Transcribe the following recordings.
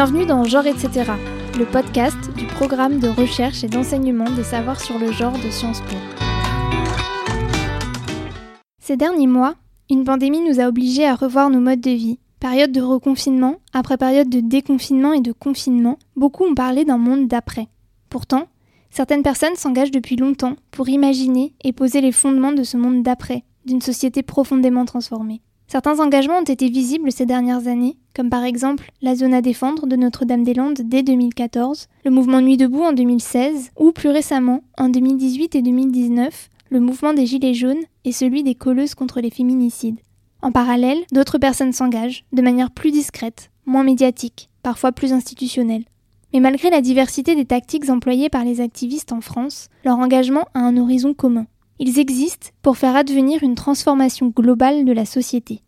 Bienvenue dans Genre etc., le podcast du programme de recherche et d'enseignement des savoirs sur le genre de Sciences Po. Ces derniers mois, une pandémie nous a obligés à revoir nos modes de vie. Période de reconfinement, après période de déconfinement et de confinement, beaucoup ont parlé d'un monde d'après. Pourtant, certaines personnes s'engagent depuis longtemps pour imaginer et poser les fondements de ce monde d'après, d'une société profondément transformée. Certains engagements ont été visibles ces dernières années, comme par exemple la zone à défendre de Notre-Dame-des-Landes dès 2014, le mouvement Nuit debout en 2016, ou plus récemment, en 2018 et 2019, le mouvement des Gilets jaunes et celui des colleuses contre les féminicides. En parallèle, d'autres personnes s'engagent, de manière plus discrète, moins médiatique, parfois plus institutionnelle. Mais malgré la diversité des tactiques employées par les activistes en France, leur engagement a un horizon commun. Ils existent pour faire advenir une transformation globale de la société.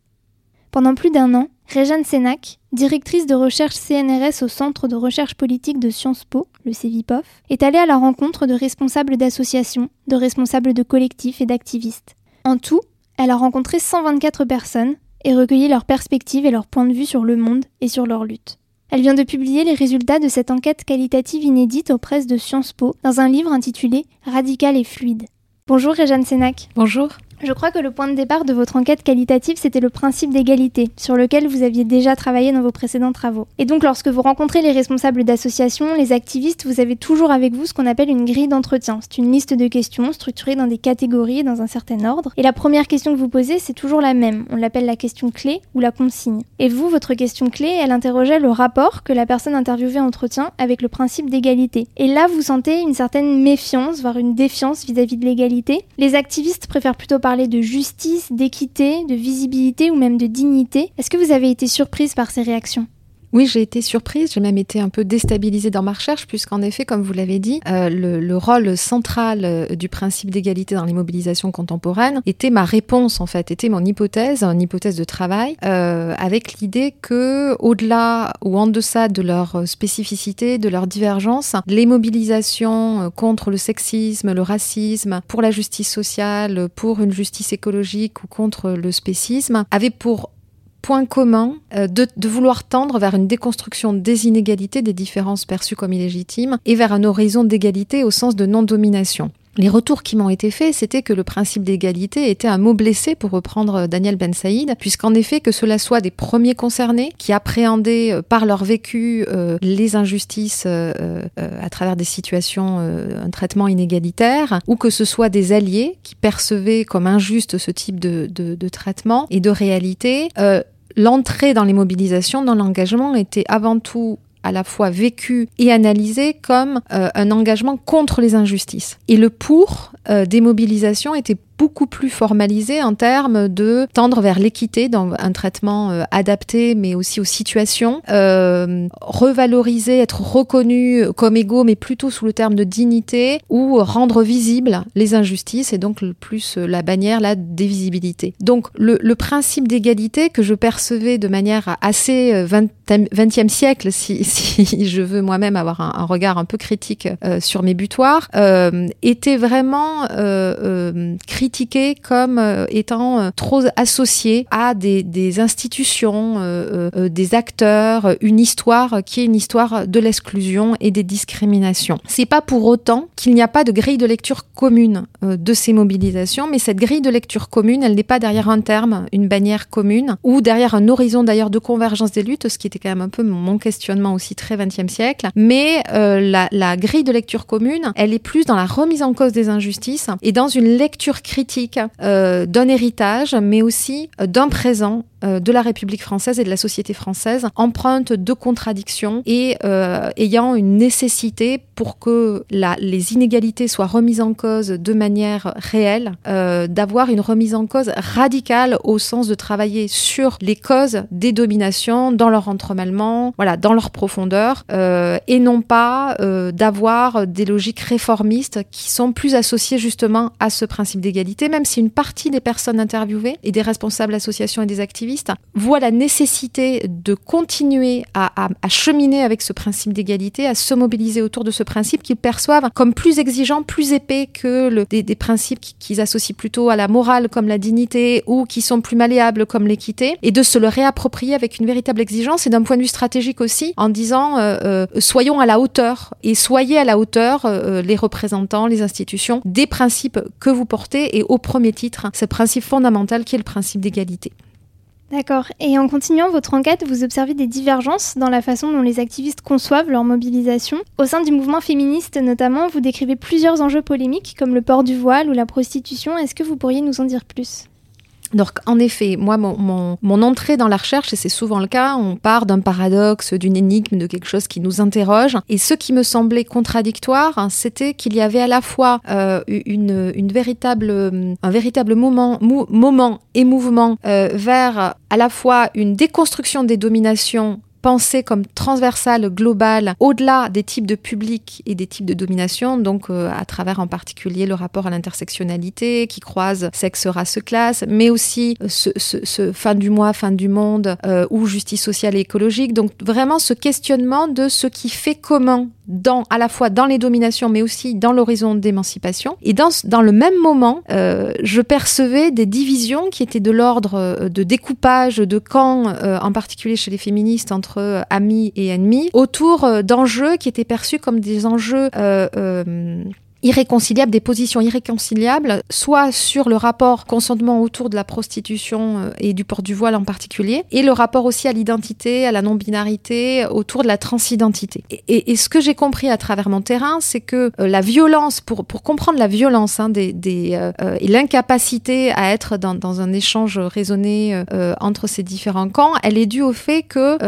Pendant plus d'un an, Réjeanne Sénac, directrice de recherche CNRS au Centre de recherche politique de Sciences Po, le CEVIPOF, est allée à la rencontre de responsables d'associations, de responsables de collectifs et d'activistes. En tout, elle a rencontré 124 personnes et recueilli leurs perspectives et leurs points de vue sur le monde et sur leur lutte. Elle vient de publier les résultats de cette enquête qualitative inédite aux presses de Sciences Po dans un livre intitulé Radical et fluide. Bonjour Réjeanne Sénac. Bonjour. Je crois que le point de départ de votre enquête qualitative, c'était le principe d'égalité, sur lequel vous aviez déjà travaillé dans vos précédents travaux. Et donc, lorsque vous rencontrez les responsables d'associations, les activistes, vous avez toujours avec vous ce qu'on appelle une grille d'entretien. C'est une liste de questions structurée dans des catégories dans un certain ordre. Et la première question que vous posez, c'est toujours la même. On l'appelle la question clé ou la consigne. Et vous, votre question clé, elle interrogeait le rapport que la personne interviewée entretient avec le principe d'égalité. Et là, vous sentez une certaine méfiance, voire une défiance vis-à-vis de l'égalité. Les activistes préfèrent plutôt parler parler de justice, d'équité, de visibilité ou même de dignité. Est-ce que vous avez été surprise par ces réactions? Oui, j'ai été surprise, j'ai même été un peu déstabilisée dans ma recherche, puisqu'en effet, comme vous l'avez dit, euh, le, rôle central euh, du principe d'égalité dans les mobilisations contemporaines était ma réponse, en fait, était mon hypothèse, une hypothèse de travail, euh, avec l'idée que, au-delà ou en deçà de leur spécificité, de leur divergence, les mobilisations contre le sexisme, le racisme, pour la justice sociale, pour une justice écologique ou contre le spécisme, avaient pour point commun euh, de, vouloir tendre vers une déconstruction des inégalités, des différences perçues comme illégitimes, et vers un horizon d'égalité au sens de non-domination. Les retours qui m'ont été faits, c'était que le principe d'égalité était un mot blessé, pour reprendre euh, Daniel Ben Saïd, puisqu'en effet, que cela soit des premiers concernés qui appréhendaient euh, par leur vécu les injustices à travers des situations, un traitement inégalitaire, ou que ce soit des alliés qui percevaient comme injuste ce type de traitement et de réalité, l'entrée dans les mobilisations, dans l'engagement, était avant tout à la fois vécu et analysé comme euh, un engagement contre les injustices. Et le pour euh, des mobilisations était beaucoup plus formalisé en termes de tendre vers l'équité dans un traitement euh, adapté, mais aussi aux situations, euh, revaloriser, être reconnu comme égaux, mais plutôt sous le terme de dignité, ou rendre visibles les injustices, et donc le plus euh, la bannière, la dévisibilité. Donc le, le principe d'égalité que je percevais de manière assez 20, e siècle, si, si je veux moi-même avoir un, regard un peu critique euh, sur mes butoirs, euh, était vraiment critique comme euh, étant euh, trop associé à des, institutions, euh, des acteurs, une histoire qui est une histoire de l'exclusion et des discriminations. C'est pas pour autant qu'il n'y a pas de grille de lecture commune de ces mobilisations, mais cette grille de lecture commune, elle n'est pas derrière un terme, une bannière commune, ou derrière un horizon d'ailleurs de convergence des luttes, ce qui était quand même un peu mon questionnement aussi très 20e siècle. Mais la grille de lecture commune, elle est plus dans la remise en cause des injustices et dans une lecture critique euh, d'un héritage, mais aussi euh, d'un présent de la République française et de la société française, empreinte de contradictions et euh, ayant une nécessité pour que la, les inégalités soient remises en cause de manière réelle, euh, d'avoir une remise en cause radicale au sens de travailler sur les causes des dominations dans leur entremêlement, voilà, dans leur profondeur, euh, et non pas euh, d'avoir des logiques réformistes qui sont plus associées justement à ce principe d'égalité, même si une partie des personnes interviewées et des responsables d'associations et des activistes activistes voient la nécessité de continuer à, cheminer avec ce principe d'égalité, à se mobiliser autour de ce principe qu'ils perçoivent comme plus exigeant, plus épais que des, principes qu'ils associent plutôt à la morale comme la dignité ou qui sont plus malléables comme l'équité, et de se le réapproprier avec une véritable exigence et d'un point de vue stratégique aussi, en disant euh, euh, soyons à la hauteur et soyez à la hauteur, euh, les représentants, les institutions, des principes que vous portez et au premier titre, ce principe fondamental qui est le principe d'égalité. D'accord. Et en continuant votre enquête, vous observez des divergences dans la façon dont les activistes conçoivent leur mobilisation. Au sein du mouvement féministe notamment, vous décrivez plusieurs enjeux polémiques comme le port du voile ou la prostitution. Est-ce que vous pourriez nous en dire plus? Donc, en effet, moi, mon, entrée dans la recherche, et c'est souvent le cas, on part d'un paradoxe, d'une énigme, de quelque chose qui nous interroge. Et ce qui me semblait contradictoire, c'était qu'il y avait à la fois euh, une, véritable, un véritable moment, moment et mouvement euh, vers à la fois une déconstruction des dominations pensée comme transversale, globale, au-delà des types de public et des types de domination, donc euh, à travers en particulier le rapport à l'intersectionnalité qui croise sexe, race, classe, mais aussi euh, ce, ce, fin du mois, fin du monde euh, ou justice sociale et écologique. Donc vraiment ce questionnement de ce qui fait commun dans, à la fois dans les dominations, mais aussi dans l'horizon d'émancipation. Et dans, dans le même moment, euh, je percevais des divisions qui étaient de l'ordre euh, de découpage de camps, euh, en particulier chez les féministes, entre amis et ennemis, autour d'enjeux qui étaient perçus comme des enjeux irréconciliables, des positions irréconciliables, soit sur le rapport consentement autour de la prostitution euh, et du port du voile en particulier, et le rapport aussi à l'identité, à la non-binarité, autour de la transidentité. Et, et, ce que j'ai compris à travers mon terrain, c'est que euh, la violence, pour, pour comprendre la violence hein, des, des euh, et l'incapacité à être dans, dans, un échange raisonné entre ces différents camps, elle est due au fait que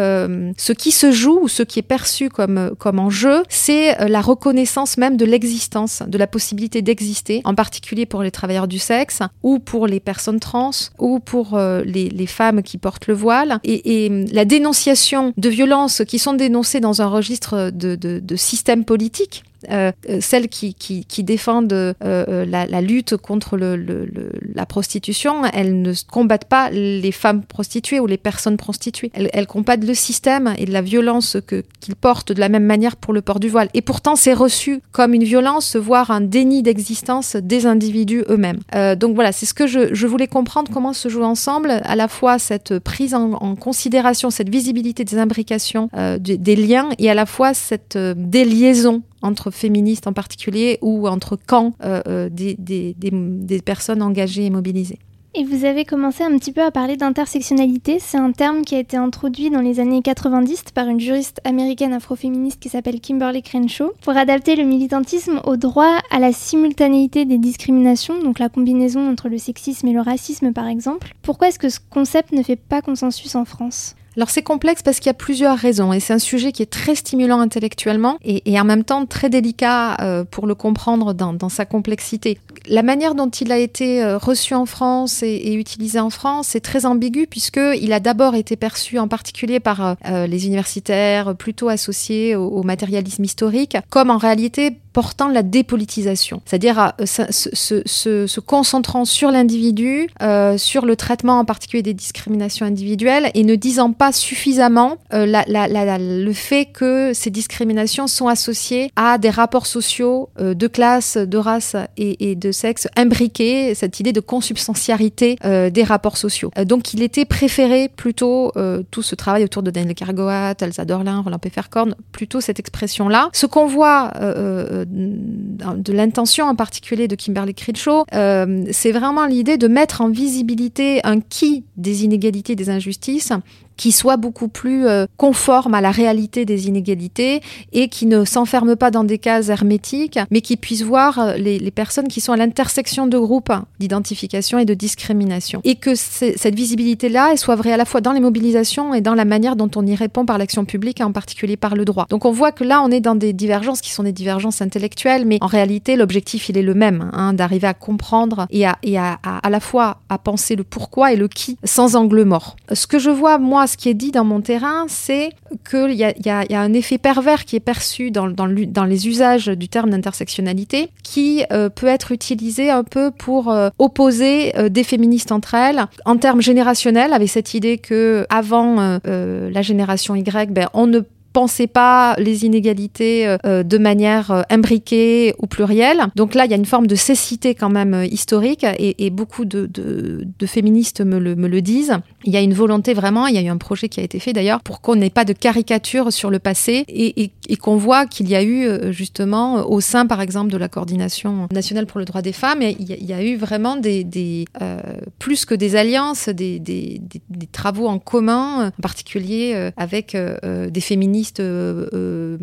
ce qui se joue ou ce qui est perçu comme, comme enjeu, c'est la reconnaissance même de l'existence de la possibilité d'exister, en particulier pour les travailleurs du sexe, ou pour les personnes trans, ou pour euh, les, femmes qui portent le voile. Et, hum, la dénonciation de violences qui sont dénoncées dans un registre de, de système politique, euh, euh, celles qui, défendent euh, la, lutte contre la prostitution, elles ne combattent pas les femmes prostituées ou les personnes prostituées. Elles, combattent le système et la violence qu'ils portent de la même manière pour le port du voile. Et pourtant, c'est reçu comme une violence, voire un déni d'existence des individus eux-mêmes. donc voilà, c'est ce que je, voulais comprendre, comment se joue ensemble à la fois cette prise en, considération, cette visibilité des imbrications, des, des liens, et à la fois cette déliaison entre féministes en particulier ou entre camps euh, euh, des, des, des, personnes engagées et mobilisées. Et vous avez commencé un petit peu à parler d'intersectionnalité. C'est un terme qui a été introduit dans les années 90 par une juriste américaine afroféministe qui s'appelle Kimberly Crenshaw pour adapter le militantisme au droit à la simultanéité des discriminations, donc la combinaison entre le sexisme et le racisme par exemple. Pourquoi est-ce que ce concept ne fait pas consensus en France? Alors c'est complexe parce qu'il y a plusieurs raisons et c'est un sujet qui est très stimulant intellectuellement et, en même temps très délicat euh, pour le comprendre dans, sa complexité. La manière dont il a été euh, reçu en France et, utilisé en France est très ambigu puisqu'il a d'abord été perçu en particulier par euh, les universitaires plutôt associés au, matérialisme historique comme en réalité portant la dépolitisation, c'est-à-dire se, concentrant sur l'individu, sur le traitement en particulier des discriminations individuelles et ne disant pas suffisamment euh, le fait que ces discriminations sont associées à des rapports sociaux euh, de classe, de race et, de sexe imbriqués, cette idée de consubstantiarité euh, des rapports sociaux. donc il était préféré plutôt tout ce travail autour de Daniel Cargoat, Elsa Dorlin, Roland Pefferkorn, plutôt cette expression-là. Ce qu'on voit de l'intention en particulier de Kimberly Crenshaw, c'est vraiment l'idée de mettre en visibilité un qui des inégalités, des injustices, qui soit beaucoup plus euh, conforme à la réalité des inégalités et qui ne s'enferme pas dans des cases hermétiques, mais qui puisse voir euh, les, personnes qui sont à l'intersection de groupes d'identification et de discrimination. Et que cette visibilité-là, elle soit vraie à la fois dans les mobilisations et dans la manière dont on y répond par l'action publique, en particulier par le droit. Donc on voit que là, on est dans des divergences qui sont des divergences intellectuelles, mais en réalité, l'objectif, il est le même, hein, d'arriver à comprendre et, à, à, à, à la fois à penser le pourquoi et le qui sans angle mort. Ce que je vois, moi, ce qui est dit dans mon terrain, c'est qu'il y a, un effet pervers qui est perçu dans, les usages du terme d'intersectionnalité, qui euh, peut être utilisé un peu pour euh, opposer euh, des féministes entre elles, en termes générationnels, avec cette idée que avant la génération Y, ben, on ne pensez pas les inégalités euh, de manière euh, imbriquée ou plurielle. Donc là, il y a une forme de cécité quand même euh, historique et, et beaucoup de, de, de, féministes me le, me le, disent. Il y a une volonté vraiment, il y a eu un projet qui a été fait d'ailleurs pour qu'on n'ait pas de caricature sur le passé et, et, et qu'on voit qu'il y a eu justement au sein par exemple de la coordination nationale pour le droit des femmes, il y a, il y a eu vraiment des, des euh, plus que des alliances, des, des, des, travaux en commun, en particulier avec des féministes euh, euh,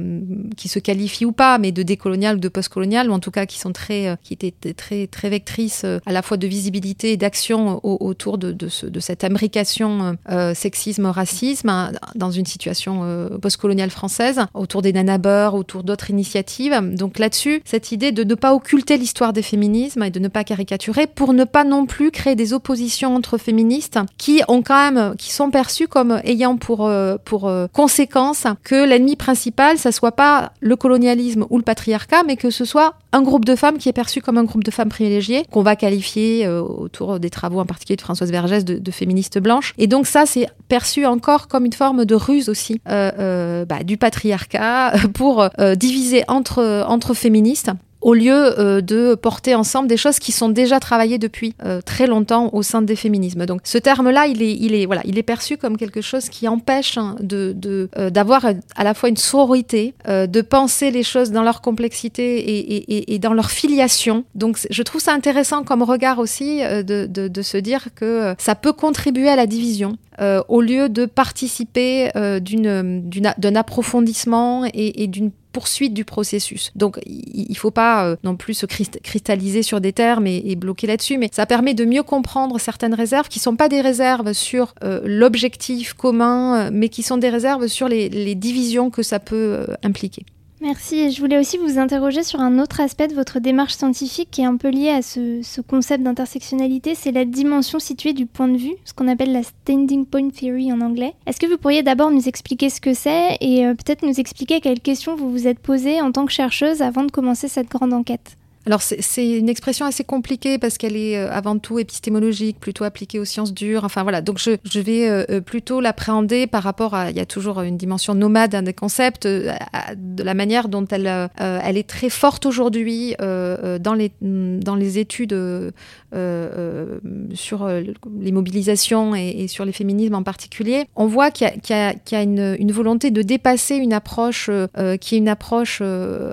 qui se qualifient ou pas, mais de décolonial ou de postcolonial, ou en tout cas qui sont très, euh, qui étaient très, très vectrices à la fois de visibilité et d'action autour de, de, ce, de, cette imbrication euh, sexisme-racisme hein, dans une situation postcoloniale française, autour des nanabeurs, autour d'autres initiatives. Donc là-dessus, cette idée de ne pas occulter l'histoire des féminismes et de ne pas caricaturer pour ne pas non plus créer des oppositions entre féministes qui ont quand même, qui sont perçues comme ayant pour, pour conséquence que l'ennemi principal, ça soit pas le colonialisme ou le patriarcat, mais que ce soit un groupe de femmes qui est perçu comme un groupe de femmes privilégiées, qu'on va qualifier euh, autour des travaux en particulier de Françoise Vergès de, de féministes blanches. Et donc ça, c'est perçu encore comme une forme de ruse aussi euh, euh, bah, du patriarcat pour diviser entre, entre féministes au lieu euh, de porter ensemble des choses qui sont déjà travaillées depuis euh, très longtemps au sein des féminismes. Donc ce terme-là, il est, il est, voilà, il est perçu comme quelque chose qui empêche hein, de, de euh, d'avoir à la fois une sororité, de penser les choses dans leur complexité et, et, dans leur filiation. Donc je trouve ça intéressant comme regard aussi de, de, de, se dire que ça peut contribuer à la division. au lieu de participer d'un approfondissement et d'une poursuite du processus. Donc il ne faut pas euh, non plus se cristalliser sur des termes et, bloquer là-dessus, mais ça permet de mieux comprendre certaines réserves qui ne sont pas des réserves sur euh, l'objectif commun, euh, mais qui sont des réserves sur les, divisions que ça peut impliquer. Merci. Et je voulais aussi vous interroger sur un autre aspect de votre démarche scientifique qui est un peu lié à ce, ce concept d'intersectionnalité, c'est la dimension située du point de vue, ce qu'on appelle la standing point theory en anglais. Est-ce que vous pourriez d'abord nous expliquer ce que c'est et euh, peut-être nous expliquer quelles questions vous vous êtes posées en tant que chercheuse avant de commencer cette grande enquête? Alors c'est une expression assez compliquée parce qu'elle est euh, avant tout épistémologique, plutôt appliquée aux sciences dures. Enfin voilà, donc je, vais euh, plutôt l'appréhender par rapport à, il y a toujours une dimension nomade des concepts, euh, de la manière dont elle, euh, est très forte aujourd'hui euh, dans, les, études euh, sur les mobilisations et, sur les féminismes en particulier. On voit qu'il y a, une, volonté de dépasser une approche qui est une approche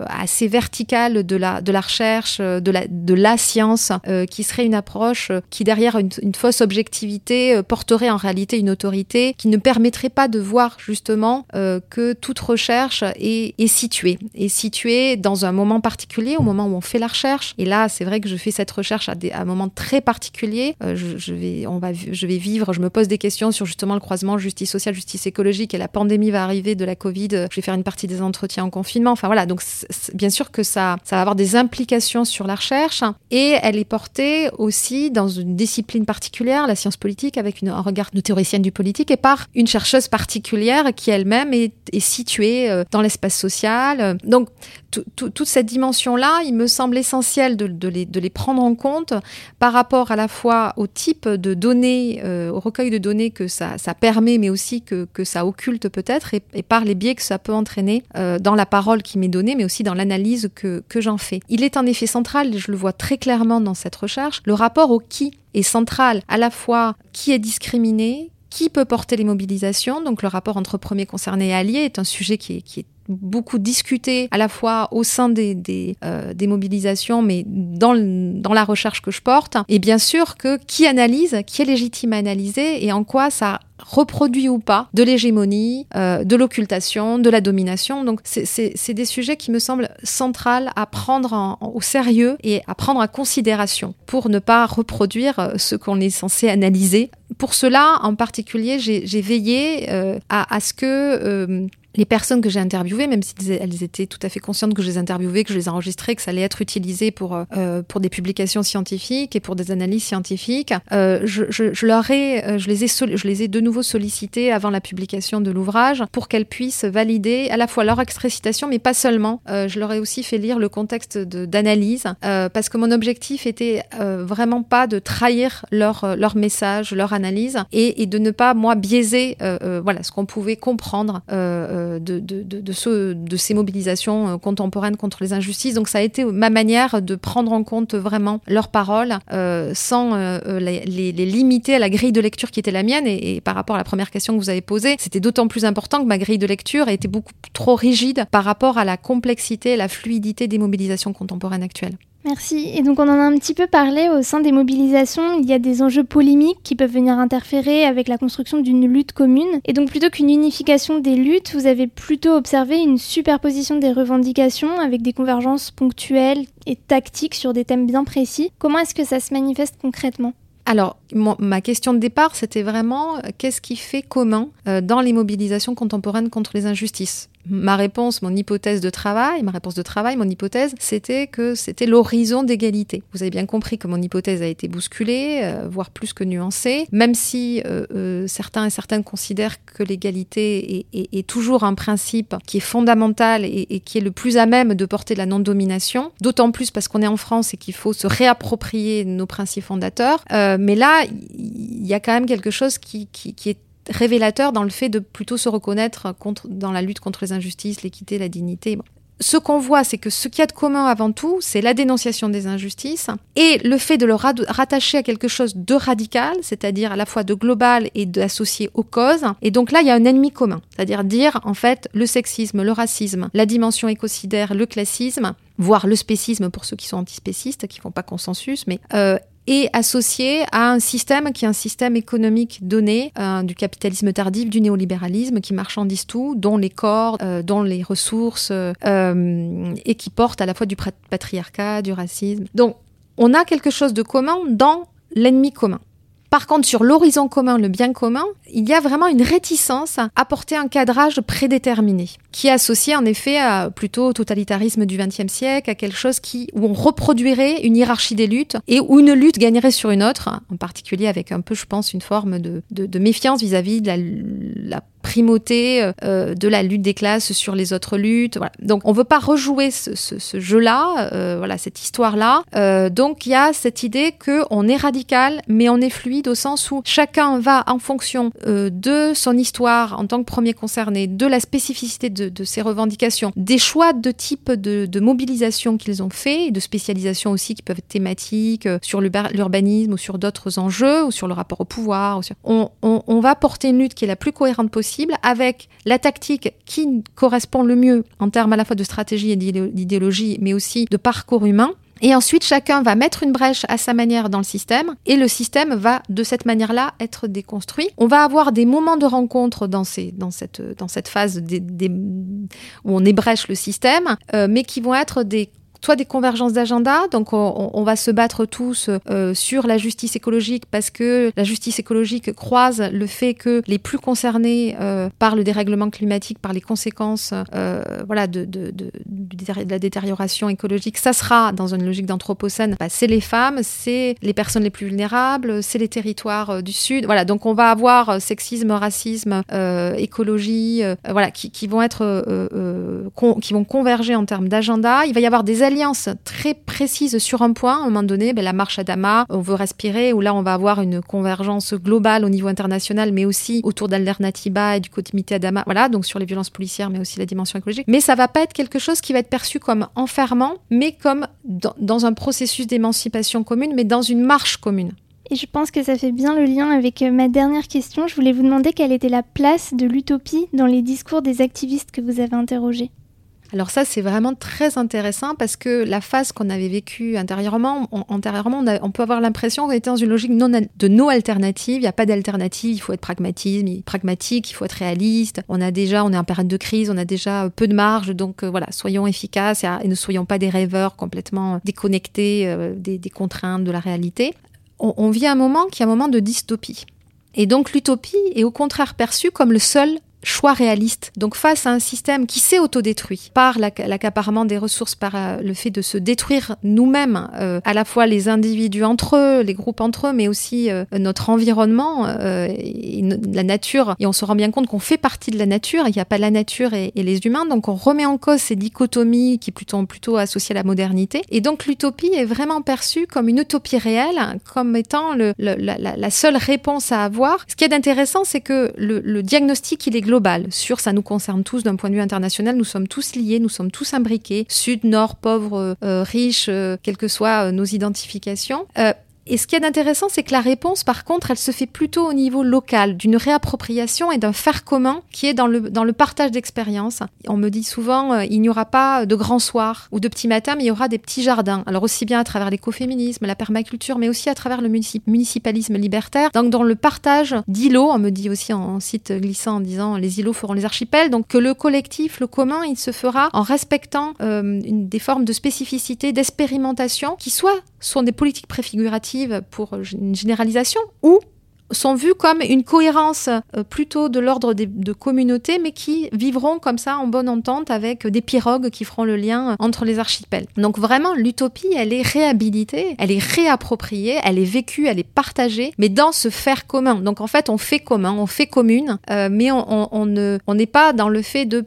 assez verticale de la recherche Euh, de la, de la science, euh, qui serait une approche euh, qui, derrière une, une fausse objectivité, euh, porterait en réalité une autorité qui ne permettrait pas de voir justement euh, que toute recherche est, est située, est située dans un moment particulier, au moment où on fait la recherche. Et là, c'est vrai que je fais cette recherche à, des, à un moment très particulier. Je, je, vais, on va, je vais vivre, je me pose des questions sur justement le croisement justice sociale, justice écologique, et la pandémie va arriver de la Covid. Je vais faire une partie des entretiens en confinement. Enfin voilà, donc bien sûr que ça, ça va avoir des implications sur la recherche et elle est portée aussi dans une discipline particulière, la science politique, avec un regard de théoricienne du politique et par une chercheuse particulière qui elle-même est, située euh, dans l'espace social. Donc toute cette dimension-là, il me semble essentiel de, les, de les prendre en compte par rapport à la fois au type de données, euh, au recueil de données que ça, permet, mais aussi que, que ça occulte peut-être, et, et, par les biais que ça peut entraîner euh, dans la parole qui m'est donnée, mais aussi dans l'analyse que, que j'en fais. Il est en effet central, et je le vois très clairement dans cette recherche, le rapport au qui est central, à la fois qui est discriminé, qui peut porter les mobilisations. Donc le rapport entre premiers concernés et alliés est un sujet qui est, beaucoup discuté à la fois au sein des, euh, mobilisations, mais dans, dans la recherche que je porte. Et bien sûr que qui analyse, qui est légitime à analyser et en quoi ça reproduit ou pas de l'hégémonie, euh, de l'occultation, de la domination. Donc c'est des sujets qui me semblent centrales à prendre en, en, au sérieux et à prendre en considération pour ne pas reproduire euh, ce qu'on est censé analyser. Pour cela, en particulier, j'ai veillé euh, à, ce que les personnes que j'ai interviewées, même si elles étaient tout à fait conscientes que je les interviewais, que je les enregistrais, que ça allait être utilisé pour, pour des publications scientifiques et pour des analyses scientifiques, je, leur ai, je, les ai je les ai nouveau sollicitées avant la publication de l'ouvrage pour qu'elles puissent valider à la fois leur extrait citation, mais pas seulement. je leur ai aussi fait lire le contexte d'analyse parce que mon objectif était vraiment pas de trahir leur, leur message, leur analyse et, de ne pas, moi, biaiser voilà, ce qu'on pouvait comprendre de, de, de, de, ces mobilisations euh, contemporaines contre les injustices. Donc ça a été ma manière de prendre en compte vraiment leurs paroles euh, sans euh, les, les, limiter à la grille de lecture qui était la mienne. Et, et par rapport à la première question que vous avez posée, c'était d'autant plus important que ma grille de lecture était beaucoup trop rigide par rapport à la complexité, la fluidité des mobilisations contemporaines actuelles. Merci. Et donc on en a un petit peu parlé au sein des mobilisations. Il y a des enjeux polémiques qui peuvent venir interférer avec la construction d'une lutte commune. Et donc plutôt qu'une unification des luttes, vous avez plutôt observé une superposition des revendications avec des convergences ponctuelles et tactiques sur des thèmes bien précis. Comment est-ce que ça se manifeste concrètement? Alors, ma question de départ, c'était vraiment euh, qu'est-ce qui fait commun euh, dans les mobilisations contemporaines contre les injustices? Ma réponse, mon hypothèse de travail, ma réponse de travail, mon hypothèse, c'était que c'était l'horizon d'égalité. Vous avez bien compris que mon hypothèse a été bousculée, euh, voire plus que nuancée, même si euh, euh, certains et certaines considèrent que l'égalité est, toujours un principe qui est fondamental et, qui est le plus à même de porter la non-domination, d'autant plus parce qu'on est en France et qu'il faut se réapproprier nos principes fondateurs. mais là, il y a quand même quelque chose qui est révélateur dans le fait de plutôt se reconnaître contre, dans la lutte contre les injustices, l'équité, la dignité. Ce qu'on voit, c'est que ce qu'il y a de commun avant tout, c'est la dénonciation des injustices et le fait de le rattacher à quelque chose de radical, c'est-à-dire à la fois de global et d'associé aux causes. Et donc là, il y a un ennemi commun, c'est-à-dire dire en fait le sexisme, le racisme, la dimension écocidaire, le classisme, voire le spécisme pour ceux qui sont antispécistes, qui font pas consensus, mais euh, et associé à un système qui est un système économique donné euh, du capitalisme tardif, du néolibéralisme qui marchandise tout, dont les corps, euh, dont les ressources, euh, et qui porte à la fois du patriarcat, du racisme. Donc, on a quelque chose de commun dans l'ennemi commun. Par contre, sur l'horizon commun, le bien commun, il y a vraiment une réticence à apporter un cadrage prédéterminé, qui est associé en effet à plutôt au totalitarisme du XXe siècle, à quelque chose qui, où on reproduirait une hiérarchie des luttes et où une lutte gagnerait sur une autre, en particulier avec un peu, je pense, une forme de, méfiance vis-à-vis de la primauté euh, de la lutte des classes sur les autres luttes. Donc on veut pas rejouer ce, jeu-là, euh, voilà cette histoire-là. Euh, donc il y a cette idée que on est radical, mais on est fluide au sens où chacun va en fonction euh, de son histoire en tant que premier concerné, de la spécificité de, ses revendications, des choix de type de, mobilisation qu'ils ont fait, de spécialisation aussi qui peuvent être thématiques euh, sur l'urbanisme ou sur d'autres enjeux ou sur le rapport au pouvoir. On va porter une lutte qui est la plus cohérente possible avec la tactique qui correspond le mieux en termes à la fois de stratégie et d'idéologie, mais aussi de parcours humain. Et ensuite, chacun va mettre une brèche à sa manière dans le système, et le système va, de cette manière-là, être déconstruit. On va avoir des moments de rencontre dans, cette phase où on ébrèche le système, euh, mais qui vont être des soit des convergences d'agenda, donc on, va se battre tous euh, sur la justice écologique parce que la justice écologique croise le fait que les plus concernés euh, par le dérèglement climatique, par les conséquences euh, voilà, de, de, de, la détérioration écologique, ça sera dans une logique d'anthropocène, bah, c'est les femmes, c'est les personnes les plus vulnérables, c'est les territoires du Sud. Voilà, donc on va avoir sexisme, racisme, écologie, voilà, qui, vont être, qui vont converger en termes d'agenda. Il va y avoir des alliances très précises sur un point. À un moment donné, ben, la marche à Dama, on veut respirer, où là, on va avoir une convergence globale au niveau international, mais aussi autour d'Alternativa et du comité à Dama. Voilà, donc sur les violences policières, mais aussi la dimension écologique. Mais ça va pas être quelque chose qui va être perçu comme enfermant, mais comme dans, dans un processus d'émancipation commune, mais dans une marche commune. Et je pense que ça fait bien le lien avec euh, ma dernière question. Je voulais vous demander quelle était la place de l'utopie dans les discours des activistes que vous avez interrogés. Alors ça, c'est vraiment très intéressant parce que la phase qu'on avait vécue intérieurement, on, antérieurement, on, peut avoir l'impression qu'on était dans une logique de no alternative. Il n'y a pas d'alternative. Il faut être pragmatisme, pragmatique. Il faut être réaliste. On a déjà, on est en période de crise. On a déjà peu de marge. Donc euh, voilà, soyons efficaces et, ne soyons pas des rêveurs complètement déconnectés euh, des, contraintes de la réalité. On, on vit un moment qui est un moment de dystopie. Et donc l'utopie est au contraire perçue comme le seul choix réalistes. Donc face à un système qui s'est autodétruit par l'accaparement des ressources, par euh, le fait de se détruire nous-mêmes, euh, à la fois les individus entre eux, les groupes entre eux, mais aussi euh, notre environnement et la nature. Et on se rend bien compte qu'on fait partie de la nature, il n'y a pas la nature et, les humains, donc on remet en cause ces dichotomies qui plutôt plutôt associées à la modernité. Et donc l'utopie est vraiment perçue comme une utopie réelle, comme étant le, la, seule réponse à avoir. Ce qui est intéressant, c'est que le, le diagnostic, il est global. Sur ça nous concerne tous d'un point de vue international, nous sommes tous liés, nous sommes tous imbriqués, sud, nord, pauvre, euh, riche, euh, quelles que soient euh, nos identifications. Et ce qui est intéressant, c'est que la réponse, par contre, elle se fait plutôt au niveau local, d'une réappropriation et d'un faire commun qui est dans le, dans le partage d'expériences. On me dit souvent, euh, il n'y aura pas de grands soirs ou de petits matins, mais il y aura des petits jardins. Alors aussi bien à travers l'écoféminisme, la permaculture, mais aussi à travers le municipalisme libertaire. Donc dans le partage d'îlots, on me dit aussi en, site glissant en disant les îlots feront les archipels. Donc que le collectif, le commun, il se fera en respectant euh, une, des formes de spécificité, d'expérimentation qui soit sont des politiques préfiguratives pour une généralisation ou sont vues comme une cohérence euh, plutôt de l'ordre de communautés, mais qui vivront comme ça en bonne entente avec des pirogues qui feront le lien entre les archipels. Donc vraiment, l'utopie, elle est réhabilitée, elle est réappropriée, elle est vécue, elle est partagée, mais dans ce faire commun. Donc en fait, on fait commun, on fait commune, euh, mais on n'est on, pas dans le fait de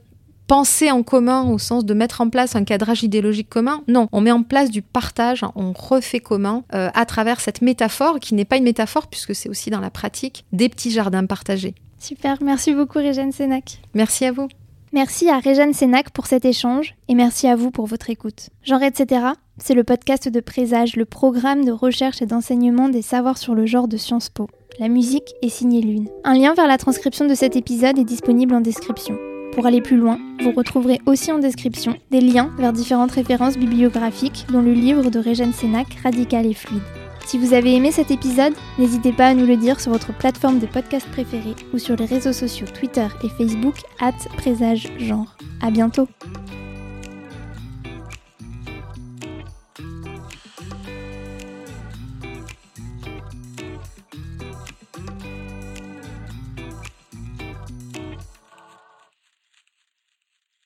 penser en commun au sens de mettre en place un cadrage idéologique commun. Non, on met en place du partage, on refait commun euh, à travers cette métaphore qui n'est pas une métaphore puisque c'est aussi dans la pratique des petits jardins partagés. Super, merci beaucoup Régène Sénac. Merci à vous. Merci à Régène Sénac pour cet échange et merci à vous pour votre écoute. Genre etc. C'est le podcast de Présage, le programme de recherche et d'enseignement des savoirs sur le genre de Sciences Po. La musique est signée Lune. Un lien vers la transcription de cet épisode est disponible en description. Pour aller plus loin, vous retrouverez aussi en description des liens vers différentes références bibliographiques, dont le livre de Régène Sénac, Radical et fluide. Si vous avez aimé cet épisode, n'hésitez pas à nous le dire sur votre plateforme de podcast préférée ou sur les réseaux sociaux Twitter et Facebook, at présage genre. À bientôt!